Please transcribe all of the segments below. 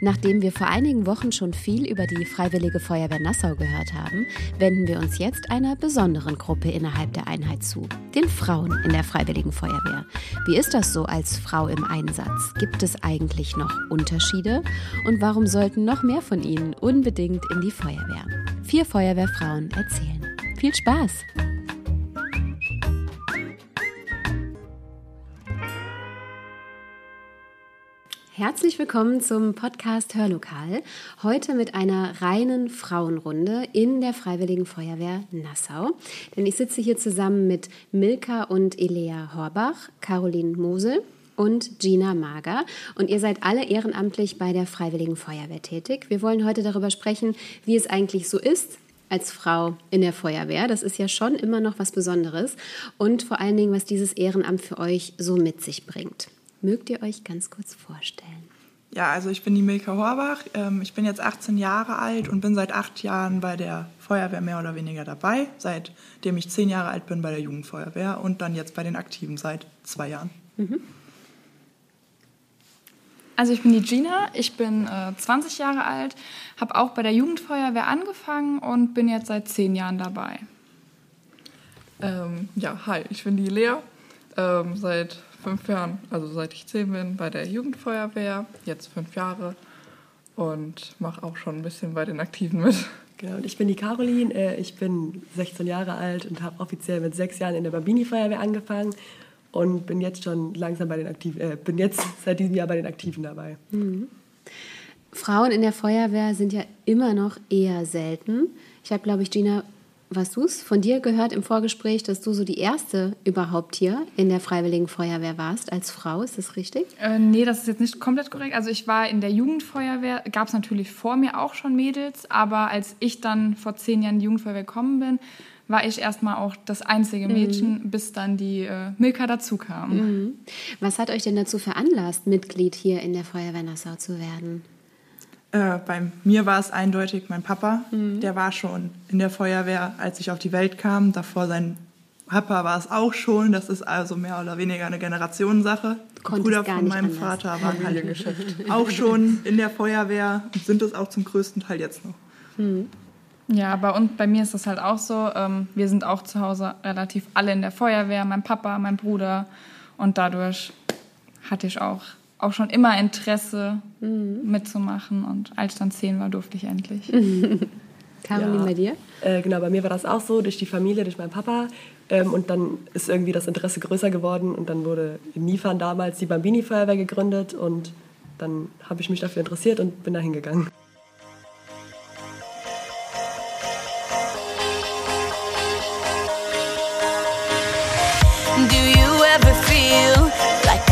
Nachdem wir vor einigen Wochen schon viel über die Freiwillige Feuerwehr Nassau gehört haben, wenden wir uns jetzt einer besonderen Gruppe innerhalb der Einheit zu, den Frauen in der Freiwilligen Feuerwehr. Wie ist das so als Frau im Einsatz? Gibt es eigentlich noch Unterschiede? Und warum sollten noch mehr von ihnen unbedingt in die Feuerwehr? Vier Feuerwehrfrauen erzählen. Viel Spaß! Herzlich willkommen zum Podcast Hörlokal. Heute mit einer reinen Frauenrunde in der Freiwilligen Feuerwehr Nassau. Denn ich sitze hier zusammen mit Milka und Elea Horbach, Caroline Mosel und Gina Mager. Und ihr seid alle ehrenamtlich bei der Freiwilligen Feuerwehr tätig. Wir wollen heute darüber sprechen, wie es eigentlich so ist, als Frau in der Feuerwehr. Das ist ja schon immer noch was Besonderes. Und vor allen Dingen, was dieses Ehrenamt für euch so mit sich bringt. Mögt ihr euch ganz kurz vorstellen? Ja, also ich bin die Milka Horbach. Ähm, ich bin jetzt 18 Jahre alt und bin seit acht Jahren bei der Feuerwehr mehr oder weniger dabei, seitdem ich zehn Jahre alt bin bei der Jugendfeuerwehr und dann jetzt bei den Aktiven seit zwei Jahren. Mhm. Also ich bin die Gina, ich bin äh, 20 Jahre alt, habe auch bei der Jugendfeuerwehr angefangen und bin jetzt seit zehn Jahren dabei. Ähm, ja, hi, ich bin die Lea, ähm, seit fünf Jahren, also seit ich zehn bin, bei der Jugendfeuerwehr, jetzt fünf Jahre und mache auch schon ein bisschen bei den Aktiven mit. Genau, und ich bin die Caroline, äh, ich bin 16 Jahre alt und habe offiziell mit sechs Jahren in der Bambini-Feuerwehr angefangen und bin jetzt schon langsam bei den Aktiven, äh, bin jetzt seit diesem Jahr bei den Aktiven dabei. Mhm. Frauen in der Feuerwehr sind ja immer noch eher selten. Ich habe, glaube ich, Gina, was du es von dir gehört im Vorgespräch, dass du so die erste überhaupt hier in der Freiwilligen Feuerwehr warst als Frau. Ist das richtig? Äh, nee, das ist jetzt nicht komplett korrekt. Also ich war in der Jugendfeuerwehr, gab es natürlich vor mir auch schon Mädels, aber als ich dann vor zehn Jahren in die Jugendfeuerwehr gekommen bin, war ich erstmal auch das einzige mhm. Mädchen, mhm. bis dann die äh, Milka dazu kam. Mhm. Was hat euch denn dazu veranlasst, Mitglied hier in der Feuerwehr Nassau zu werden? Äh, bei mir war es eindeutig mein Papa. Mhm. Der war schon in der Feuerwehr, als ich auf die Welt kam. Davor sein Papa war es auch schon. Das ist also mehr oder weniger eine Generationssache. Die Brüder von meinem anders. Vater waren halt auch schon in der Feuerwehr und sind es auch zum größten Teil jetzt noch. Mhm. Ja, bei, uns, bei mir ist das halt auch so. Ähm, wir sind auch zu Hause relativ alle in der Feuerwehr. Mein Papa, mein Bruder. Und dadurch hatte ich auch auch schon immer Interesse mhm. mitzumachen. Und als ich dann zehn war, durfte ich endlich. Caroline, ja. bei dir? Äh, genau, bei mir war das auch so, durch die Familie, durch meinen Papa. Ähm, und dann ist irgendwie das Interesse größer geworden und dann wurde in Nifan damals die Bambini-Feuerwehr gegründet und dann habe ich mich dafür interessiert und bin da hingegangen.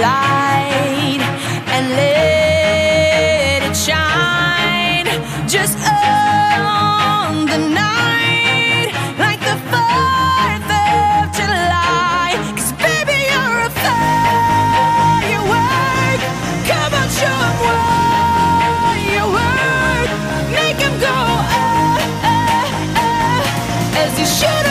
Light and let it shine just on the night like the 4th of July. Cause baby, you're a firework. Come on, show them what you work. Make them go, ah, ah, ah, as you shoot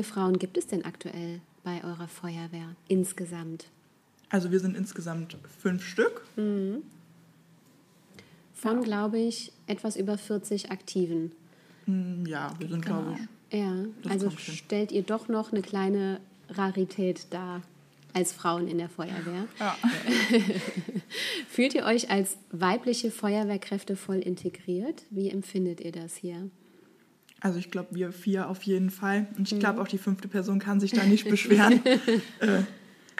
viele Frauen gibt es denn aktuell bei eurer Feuerwehr insgesamt? Also wir sind insgesamt fünf Stück. Von, glaube ich, etwas über 40 Aktiven. Hm, Ja, wir sind, glaube ich. Ja, Das also stellt ihr doch noch eine kleine Rarität dar als Frauen in der Feuerwehr. Ja. Fühlt ihr euch als weibliche Feuerwehrkräfte voll integriert? Wie empfindet ihr das hier? Also ich glaube, wir vier auf jeden Fall. Und ich glaube, auch die fünfte Person kann sich da nicht beschweren. äh,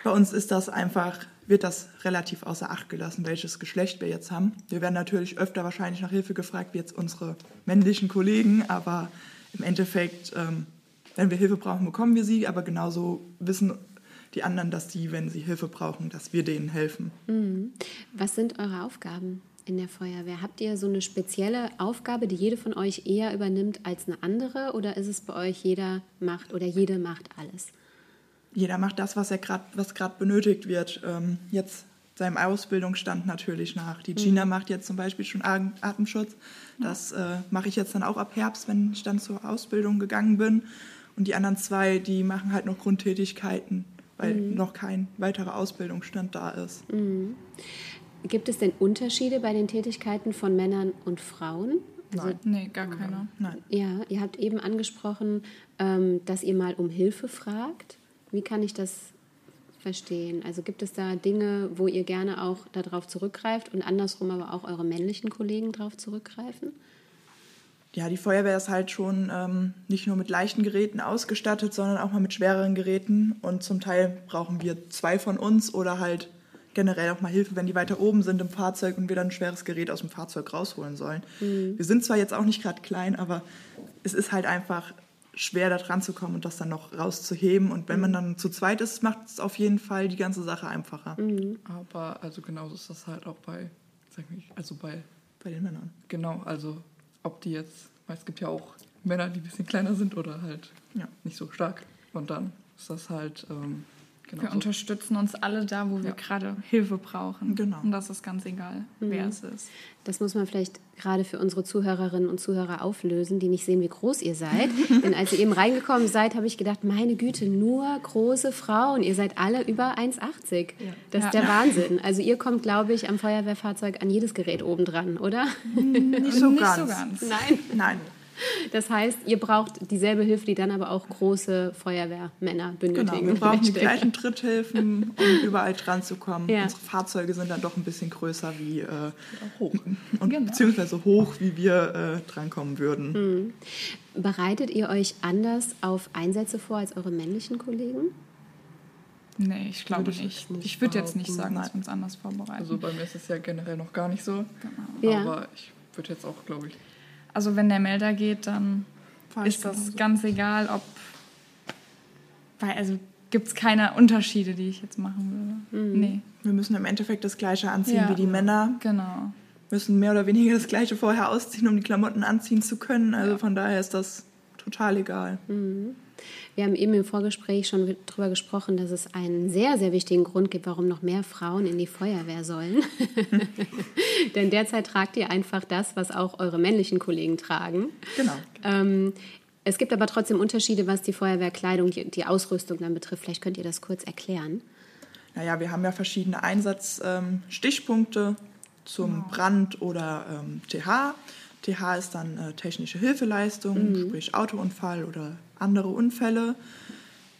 bei uns ist das einfach, wird das relativ außer Acht gelassen, welches Geschlecht wir jetzt haben. Wir werden natürlich öfter wahrscheinlich nach Hilfe gefragt, wie jetzt unsere männlichen Kollegen, aber im Endeffekt, ähm, wenn wir Hilfe brauchen, bekommen wir sie, aber genauso wissen die anderen, dass die, wenn sie Hilfe brauchen, dass wir denen helfen. Was sind eure Aufgaben in der Feuerwehr? Habt ihr so eine spezielle Aufgabe, die jede von euch eher übernimmt als eine andere? Oder ist es bei euch jeder macht oder jede macht alles? jeder macht das, was er gerade, was gerade benötigt wird. Ähm, jetzt seinem Ausbildungsstand natürlich nach. Die Gina macht jetzt zum Beispiel schon Atem- Atemschutz. Das äh, mache ich jetzt dann auch ab Herbst, wenn ich dann zur Ausbildung gegangen bin. Und die anderen zwei, die machen halt noch Grundtätigkeiten, weil noch kein weiterer Ausbildungsstand da ist. Gibt es denn Unterschiede bei den Tätigkeiten von Männern und Frauen? Also, Nee, gar keiner. Nein. ja, ihr habt eben angesprochen, ähm, dass ihr mal um Hilfe fragt. Wie kann ich das verstehen? Also gibt es da Dinge, wo ihr gerne auch darauf zurückgreift und andersrum aber auch eure männlichen Kollegen darauf zurückgreifen? Ja, die Feuerwehr ist halt schon ähm, nicht nur mit leichten Geräten ausgestattet, sondern auch mal mit schwereren Geräten. Und zum Teil brauchen wir zwei von uns oder halt generell auch mal Hilfe, wenn die weiter oben sind im Fahrzeug und wir dann ein schweres Gerät aus dem Fahrzeug rausholen sollen. Wir sind zwar jetzt auch nicht gerade klein, aber es ist halt einfach schwer, da dran zu kommen und das dann noch rauszuheben. Und wenn man dann zu zweit ist, macht es auf jeden Fall die ganze Sache einfacher Aber also genauso ist das halt auch bei, sag ich, also bei, bei den Männern. genau, also ob die jetzt, weil es gibt ja auch Männer, die ein bisschen kleiner sind oder halt Ja. nicht so stark. Und dann ist das halt, ähm, genau. Wir so. unterstützen uns alle da, wo wir Ja. gerade Hilfe brauchen. Genau. Und das ist ganz egal, wer es ist. Das muss man vielleicht gerade für unsere Zuhörerinnen und Zuhörer auflösen, die nicht sehen, wie groß ihr seid. Denn als ihr eben reingekommen seid, habe ich gedacht, meine Güte, nur große Frauen. Ihr seid alle über 1,80. Das ist der Wahnsinn. Also ihr kommt, glaube ich, am Feuerwehrfahrzeug an jedes Gerät oben dran, oder? Nicht so Nicht ganz. so ganz. Nein. Nein. Das heißt, ihr braucht dieselbe Hilfe, die dann aber auch große Feuerwehrmänner benötigen. Genau, wir brauchen die gleichen Tritthilfen, um überall dran zu kommen. Ja. Unsere Fahrzeuge sind dann doch ein bisschen größer wie äh, hoch. und Genau. beziehungsweise hoch, wie wir äh, drankommen würden. Mhm. Bereitet ihr euch anders auf Einsätze vor als eure männlichen Kollegen? Nee, ich glaube Würde ich nicht. nicht Ich würde jetzt nicht sagen, dass wir uns anders vorbereiten. Also bei mir ist es ja generell noch gar nicht so. Ja. Aber ich würde jetzt auch, glaube ich, Also wenn der Melder geht, dann Fahr ich ist das genauso. ganz egal, ob. Weil, also gibt es keine Unterschiede, die ich jetzt machen würde. Nee, Wir müssen im Endeffekt das Gleiche anziehen Ja. wie die Männer. genau. Müssen mehr oder weniger das Gleiche vorher ausziehen, um die Klamotten anziehen zu können. Also von daher ist das total egal. Wir haben eben im Vorgespräch schon darüber gesprochen, dass es einen sehr, sehr wichtigen Grund gibt, warum noch mehr Frauen in die Feuerwehr sollen. Denn derzeit tragt ihr einfach das, was auch eure männlichen Kollegen tragen. Genau. Ähm, es gibt aber trotzdem Unterschiede, was die Feuerwehrkleidung, die, die Ausrüstung dann betrifft. Vielleicht könnt ihr das kurz erklären. Naja, wir haben ja verschiedene Einsatzstichpunkte zum Brand oder ähm, TH. TH ist dann äh, technische Hilfeleistung, sprich Autounfall oder andere Unfälle.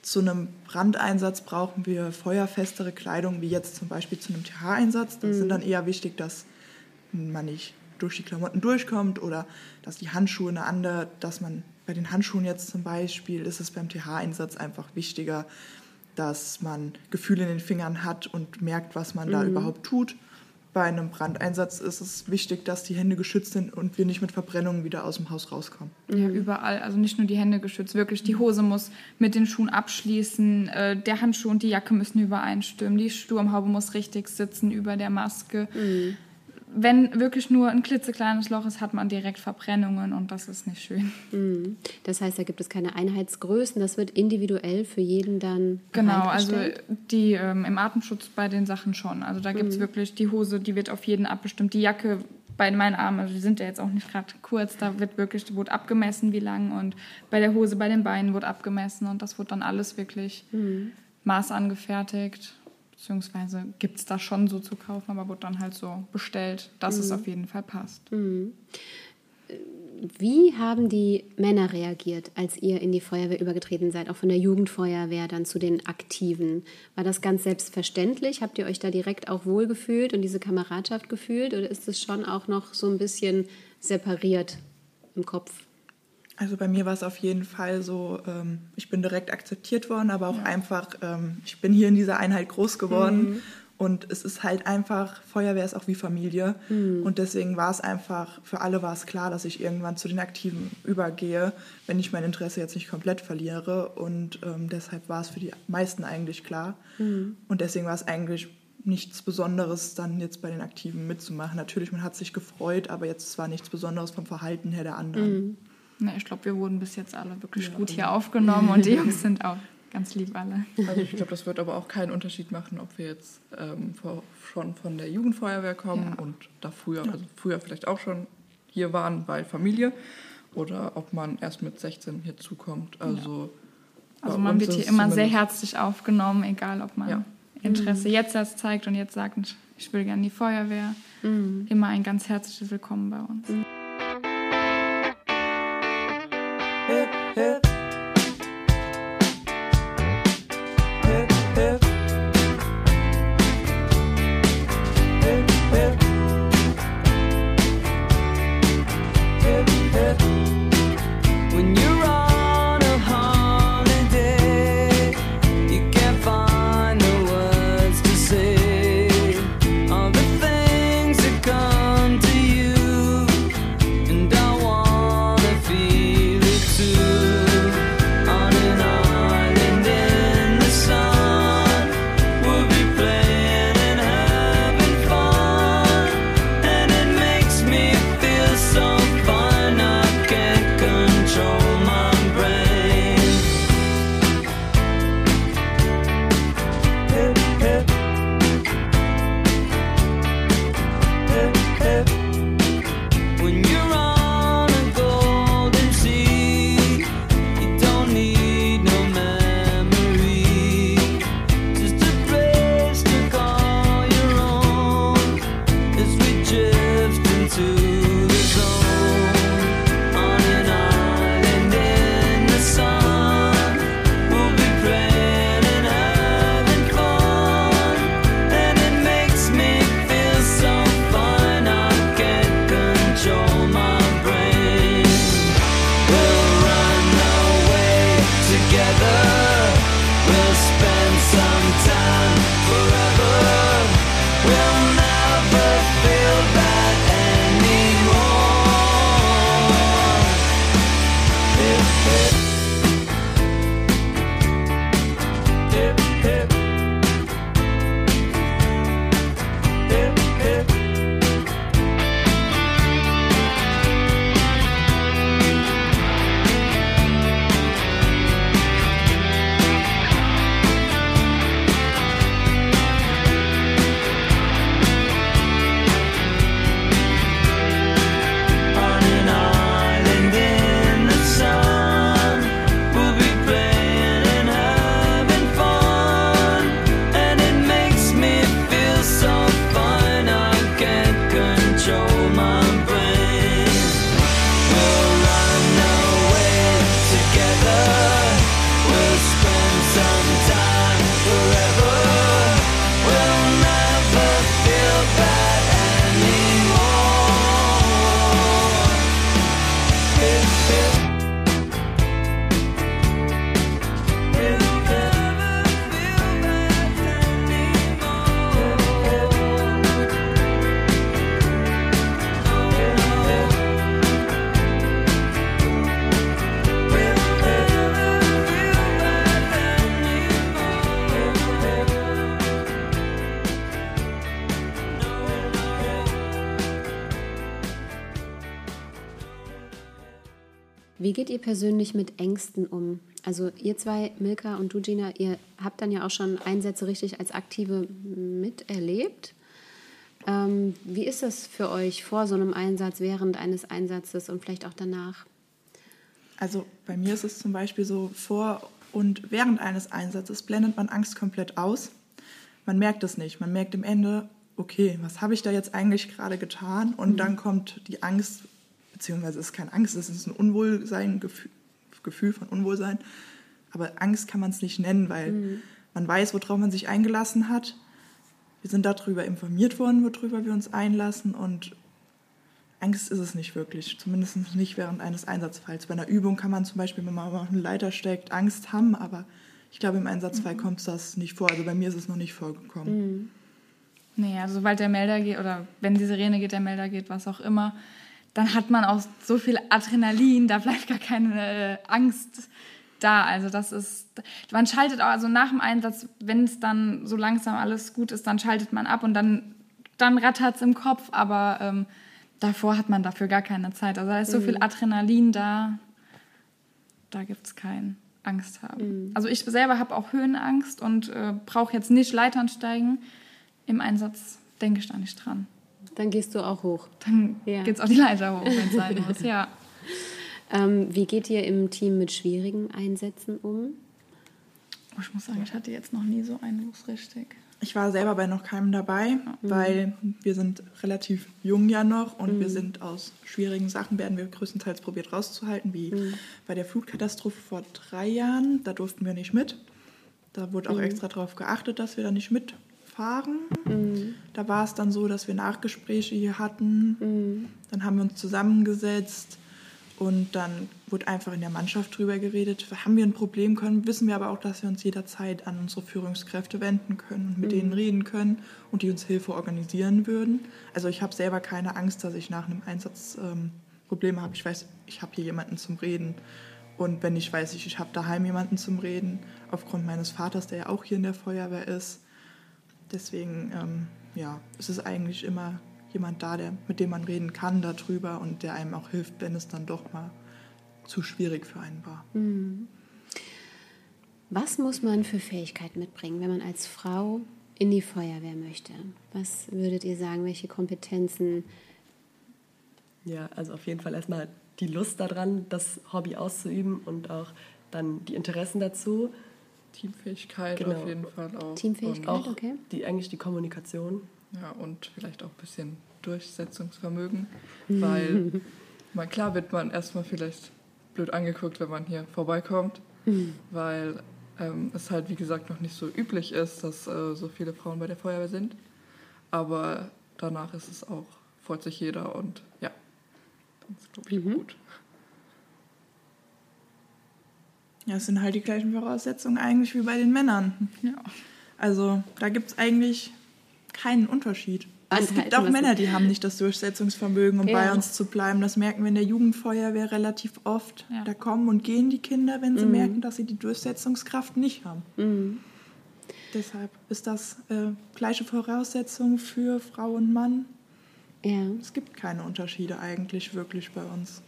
Zu einem Brandeinsatz brauchen wir feuerfestere Kleidung, wie jetzt zum Beispiel zu einem TH-Einsatz. Das sind dann eher wichtig, dass man nicht durch die Klamotten durchkommt oder dass die Handschuhe eine andere, dass man bei den Handschuhen jetzt zum Beispiel ist es beim TH-Einsatz einfach wichtiger, dass man Gefühle in den Fingern hat und merkt, was man da überhaupt tut. Bei einem Brandeinsatz ist es wichtig, dass die Hände geschützt sind und wir nicht mit Verbrennungen wieder aus dem Haus rauskommen. Ja, überall. Also nicht nur die Hände geschützt, wirklich. Die Hose muss mit den Schuhen abschließen, äh, der Handschuh und die Jacke müssen übereinstimmen, die Sturmhaube muss richtig sitzen über der Maske. Wenn wirklich nur ein klitzekleines Loch ist, hat man direkt Verbrennungen und das ist nicht schön. Mhm. Das heißt, da gibt es keine Einheitsgrößen. Das wird individuell für jeden dann Genau, also die ähm, im Atemschutz bei den Sachen schon. Also da gibt es wirklich die Hose, die wird auf jeden abbestimmt. Die Jacke bei meinen Armen, also die sind ja jetzt auch nicht gerade kurz, da wird wirklich, wurde abgemessen, wie lang und bei der Hose, bei den Beinen wurde abgemessen und das wird dann alles wirklich maßangefertigt. Beziehungsweise gibt es da schon so zu kaufen, aber wird dann halt so bestellt, dass es auf jeden Fall passt. Wie haben die Männer reagiert, als ihr in die Feuerwehr übergetreten seid, auch von der Jugendfeuerwehr dann zu den Aktiven? War das ganz selbstverständlich? Habt ihr euch da direkt auch wohlgefühlt und diese Kameradschaft gefühlt? Oder ist es schon auch noch so ein bisschen separiert im Kopf? Also bei mir war es auf jeden Fall so, ähm, ich bin direkt akzeptiert worden, aber auch einfach, ähm, ich bin hier in dieser Einheit groß geworden. Und es ist halt einfach, Feuerwehr ist auch wie Familie. Und deswegen war es einfach, für alle war es klar, dass ich irgendwann zu den Aktiven übergehe, wenn ich mein Interesse jetzt nicht komplett verliere. Und ähm, deshalb war es für die meisten eigentlich klar. Und deswegen war es eigentlich nichts Besonderes dann jetzt bei den Aktiven mitzumachen. Natürlich, man hat sich gefreut, aber jetzt war nichts Besonderes vom Verhalten her der anderen. Ne, ich glaube, wir wurden bis jetzt alle wirklich gut hier aufgenommen und die Jungs sind auch ganz lieb alle. Also ich glaube, das wird aber auch keinen Unterschied machen, ob wir jetzt ähm, vor, schon von der Jugendfeuerwehr kommen Ja. und da früher, also früher vielleicht auch schon hier waren bei Familie oder ob man erst mit 16 hier zukommt. Also, Also bei man wird hier immer sehr herzlich aufgenommen, egal ob man Ja. Interesse jetzt erst zeigt und jetzt sagt, ich will gerne die Feuerwehr. Immer ein ganz herzliches Willkommen bei uns. When geht ihr persönlich mit Ängsten um? Also ihr zwei, Milka und du, Gina, ihr habt dann ja auch schon Einsätze richtig als Aktive miterlebt. Ähm, wie ist das für euch vor so einem Einsatz, während eines Einsatzes und vielleicht auch danach? Also bei mir ist es zum Beispiel so, vor und während eines Einsatzes blendet man Angst komplett aus. Man merkt es nicht. Man merkt im Ende, okay, was habe ich da jetzt eigentlich gerade getan? Und dann kommt die Angst, beziehungsweise es ist keine Angst, es ist ein Unwohlsein, Gefühl, Gefühl von Unwohlsein. Aber Angst kann man es nicht nennen, weil man weiß, worauf man sich eingelassen hat. Wir sind darüber informiert worden, worüber wir uns einlassen und Angst ist es nicht wirklich, zumindest nicht während eines Einsatzfalls. Bei einer Übung kann man zum Beispiel, wenn man auf eine Leiter steckt, Angst haben, aber ich glaube, im Einsatzfall kommt das nicht vor. Also bei mir ist es noch nicht vorgekommen. Nee, also sobald der Melder geht oder wenn die Sirene geht, der Melder geht, was auch immer, dann hat man auch so viel Adrenalin, da bleibt gar keine äh, Angst da. Also das ist, man schaltet auch, also nach dem Einsatz, wenn es dann so langsam alles gut ist, dann schaltet man ab und dann, dann rattert es im Kopf, aber ähm, davor hat man dafür gar keine Zeit. Also da ist so viel Adrenalin da, da gibt es kein Angst haben. Also ich selber habe auch Höhenangst und äh, brauche jetzt nicht Leitern steigen. Im Einsatz denke ich da nicht dran. Dann gehst du auch hoch. Dann Ja. geht's auch die Leiter hoch, wenn es sein muss, ja. Ähm, wie geht ihr im Team mit schwierigen Einsätzen um? Oh, ich muss sagen, ich hatte jetzt noch nie so einen so richtig. Ich war selber bei noch keinem dabei, weil wir sind relativ jung ja noch und wir sind aus schwierigen Sachen, werden wir größtenteils probiert rauszuhalten, wie bei der Flutkatastrophe vor drei Jahren. Da durften wir nicht mit. Da wurde auch extra darauf geachtet, dass wir da nicht mitfahren. Da war es dann so, dass wir Nachgespräche hier hatten. Dann haben wir uns zusammengesetzt und dann wurde einfach in der Mannschaft drüber geredet. Haben wir ein Problem können, wissen wir aber auch, dass wir uns jederzeit an unsere Führungskräfte wenden können und mit denen reden können und die uns Hilfe organisieren würden. Also ich habe selber keine Angst, dass ich nach einem Einsatz ähm, Probleme habe. Ich weiß, ich habe hier jemanden zum Reden. Und wenn ich weiß, ich, ich habe daheim jemanden zum Reden, aufgrund meines Vaters, der ja auch hier in der Feuerwehr ist. Deswegen, ähm, ja, es ist eigentlich immer jemand da, der, mit dem man reden kann darüber und der einem auch hilft, wenn es dann doch mal zu schwierig für einen war. Was muss man für Fähigkeiten mitbringen, wenn man als Frau in die Feuerwehr möchte? Was würdet ihr sagen, welche Kompetenzen? Ja, also auf jeden Fall erstmal die Lust daran, das Hobby auszuüben und auch dann die Interessen dazu. Teamfähigkeit Genau. auf jeden Fall auch. Teamfähigkeit, Auch okay. die, eigentlich die Kommunikation. Ja, und vielleicht auch ein bisschen Durchsetzungsvermögen, weil mal klar wird man erstmal vielleicht blöd angeguckt, wenn man hier vorbeikommt, weil ähm, es halt wie gesagt noch nicht so üblich ist, dass äh, so viele Frauen bei der Feuerwehr sind. Aber danach ist es auch, freut sich jeder und ja, das ist glaube ich auch gut. Ja, es sind halt die gleichen Voraussetzungen eigentlich wie bei den Männern. Ja. Also da gibt es eigentlich keinen Unterschied. Es Anhalten, gibt auch was- Männer, die haben nicht das Durchsetzungsvermögen, um Ja. bei uns zu bleiben. Das merken wir in der Jugendfeuerwehr relativ oft. Ja. Da kommen und gehen die Kinder, wenn sie merken, dass sie die Durchsetzungskraft nicht haben. Deshalb ist das äh, gleiche Voraussetzung für Frau und Mann. Ja. Es gibt keine Unterschiede eigentlich wirklich bei uns.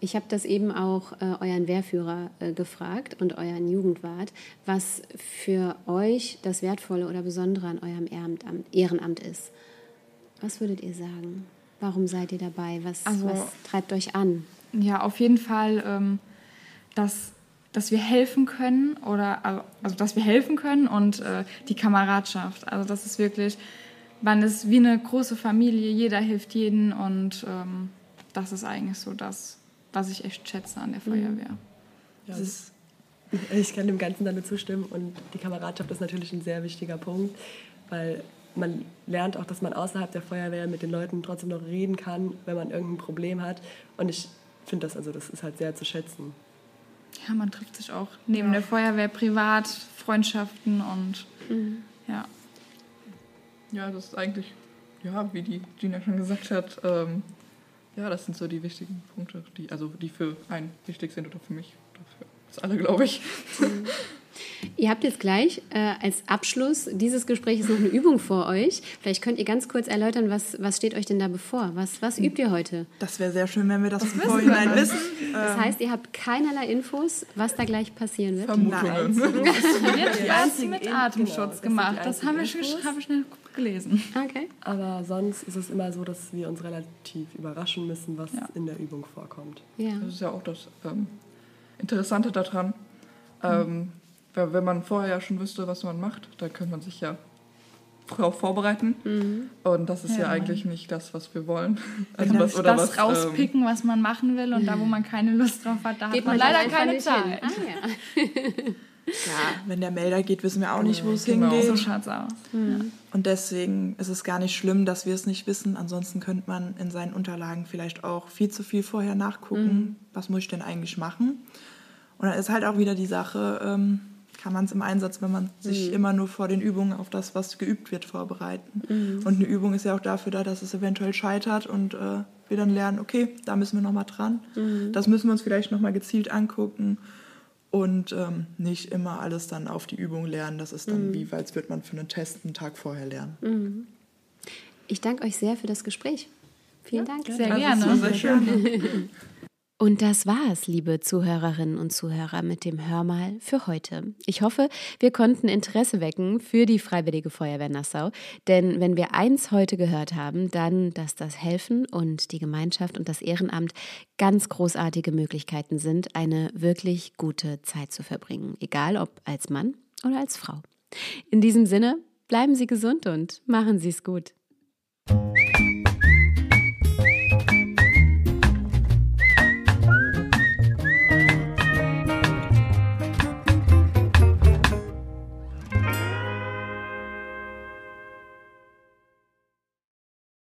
Ich habe das eben auch äh, euren Wehrführer äh, gefragt und euren Jugendwart, was für euch das Wertvolle oder Besondere an eurem Ehrenamt, Ehrenamt ist. Was würdet ihr sagen? Warum seid ihr dabei? Was, Also- was treibt euch an? Ja, auf jeden Fall, ähm, dass, dass wir helfen können oder also, also dass wir helfen können und äh, die Kameradschaft. Also das ist wirklich, man ist wie eine große Familie, jeder hilft jeden und ähm, das ist eigentlich so das, was ich echt schätze an der Feuerwehr. Ja, Ich kann dem Ganzen dann nur zustimmen und die Kameradschaft ist natürlich ein sehr wichtiger Punkt, weil man lernt auch, dass man außerhalb der Feuerwehr mit den Leuten trotzdem noch reden kann, wenn man irgendein Problem hat. Und ich finde das, also das ist halt sehr zu schätzen. Ja, man trifft sich auch neben der Feuerwehr privat, Freundschaften und ja. Ja, das ist eigentlich, ja, wie die Gina schon gesagt hat, ähm, ja, das sind so die wichtigen Punkte, die, also die für einen wichtig sind oder für mich oder für uns alle, glaube ich. Ihr habt jetzt gleich äh, als Abschluss dieses Gesprächs noch eine Übung vor euch. Vielleicht könnt ihr ganz kurz erläutern, was, was steht euch denn da bevor? Was, was übt ihr heute? Das wäre sehr schön, wenn wir das im Vorhinein wissen. Das heißt, ihr habt keinerlei Infos, was da gleich passieren wird. Vermutungen. Wird erst einzigen mit Atemschutz das gemacht. die Das haben wir, schon- hab ich schnell gelesen. Okay. Aber sonst ist es immer so, dass wir uns relativ überraschen müssen, was Ja. in der Übung vorkommt. Ja. Das ist ja auch das ähm, Interessante daran. Ähm, wenn man vorher ja schon wüsste, was man macht, dann könnte man sich ja darauf vorbereiten. Und das ist ja, Ja, eigentlich nicht das, was wir wollen. Also das, was, oder das was, ähm, rauspicken, was man machen will und da, wo man keine Lust drauf hat, da Geht hat man man leider keine Zeit. Ah, ja. Ja, wenn der Melder geht, wissen wir auch nicht, wo es Genau. hingeht. So schaut's aus. Und deswegen ist es gar nicht schlimm, dass wir es nicht wissen. Ansonsten könnte man in seinen Unterlagen vielleicht auch viel zu viel vorher nachgucken, was muss ich denn eigentlich machen. Und dann ist halt auch wieder die Sache, ähm, kann man es im Einsatz, wenn man sich immer nur vor den Übungen auf das, was geübt wird, vorbereiten. Und eine Übung ist ja auch dafür da, dass es eventuell scheitert und äh, wir dann lernen, okay, da müssen wir nochmal dran. Das müssen wir uns vielleicht nochmal gezielt angucken und ähm, nicht immer alles dann auf die Übung lernen. Das ist dann wie, als würde man für einen Test einen Tag vorher lernen. Ich danke euch sehr für das Gespräch. Vielen Dank. Sehr Also gerne. sehr schön. Und das war's, liebe Zuhörerinnen und Zuhörer, mit dem Hörmal für heute. Ich hoffe, wir konnten Interesse wecken für die Freiwillige Feuerwehr Nassau. Denn wenn wir eins heute gehört haben, dann, dass das Helfen und die Gemeinschaft und das Ehrenamt ganz großartige Möglichkeiten sind, eine wirklich gute Zeit zu verbringen. Egal ob als Mann oder als Frau. In diesem Sinne, bleiben Sie gesund und machen Sie es gut.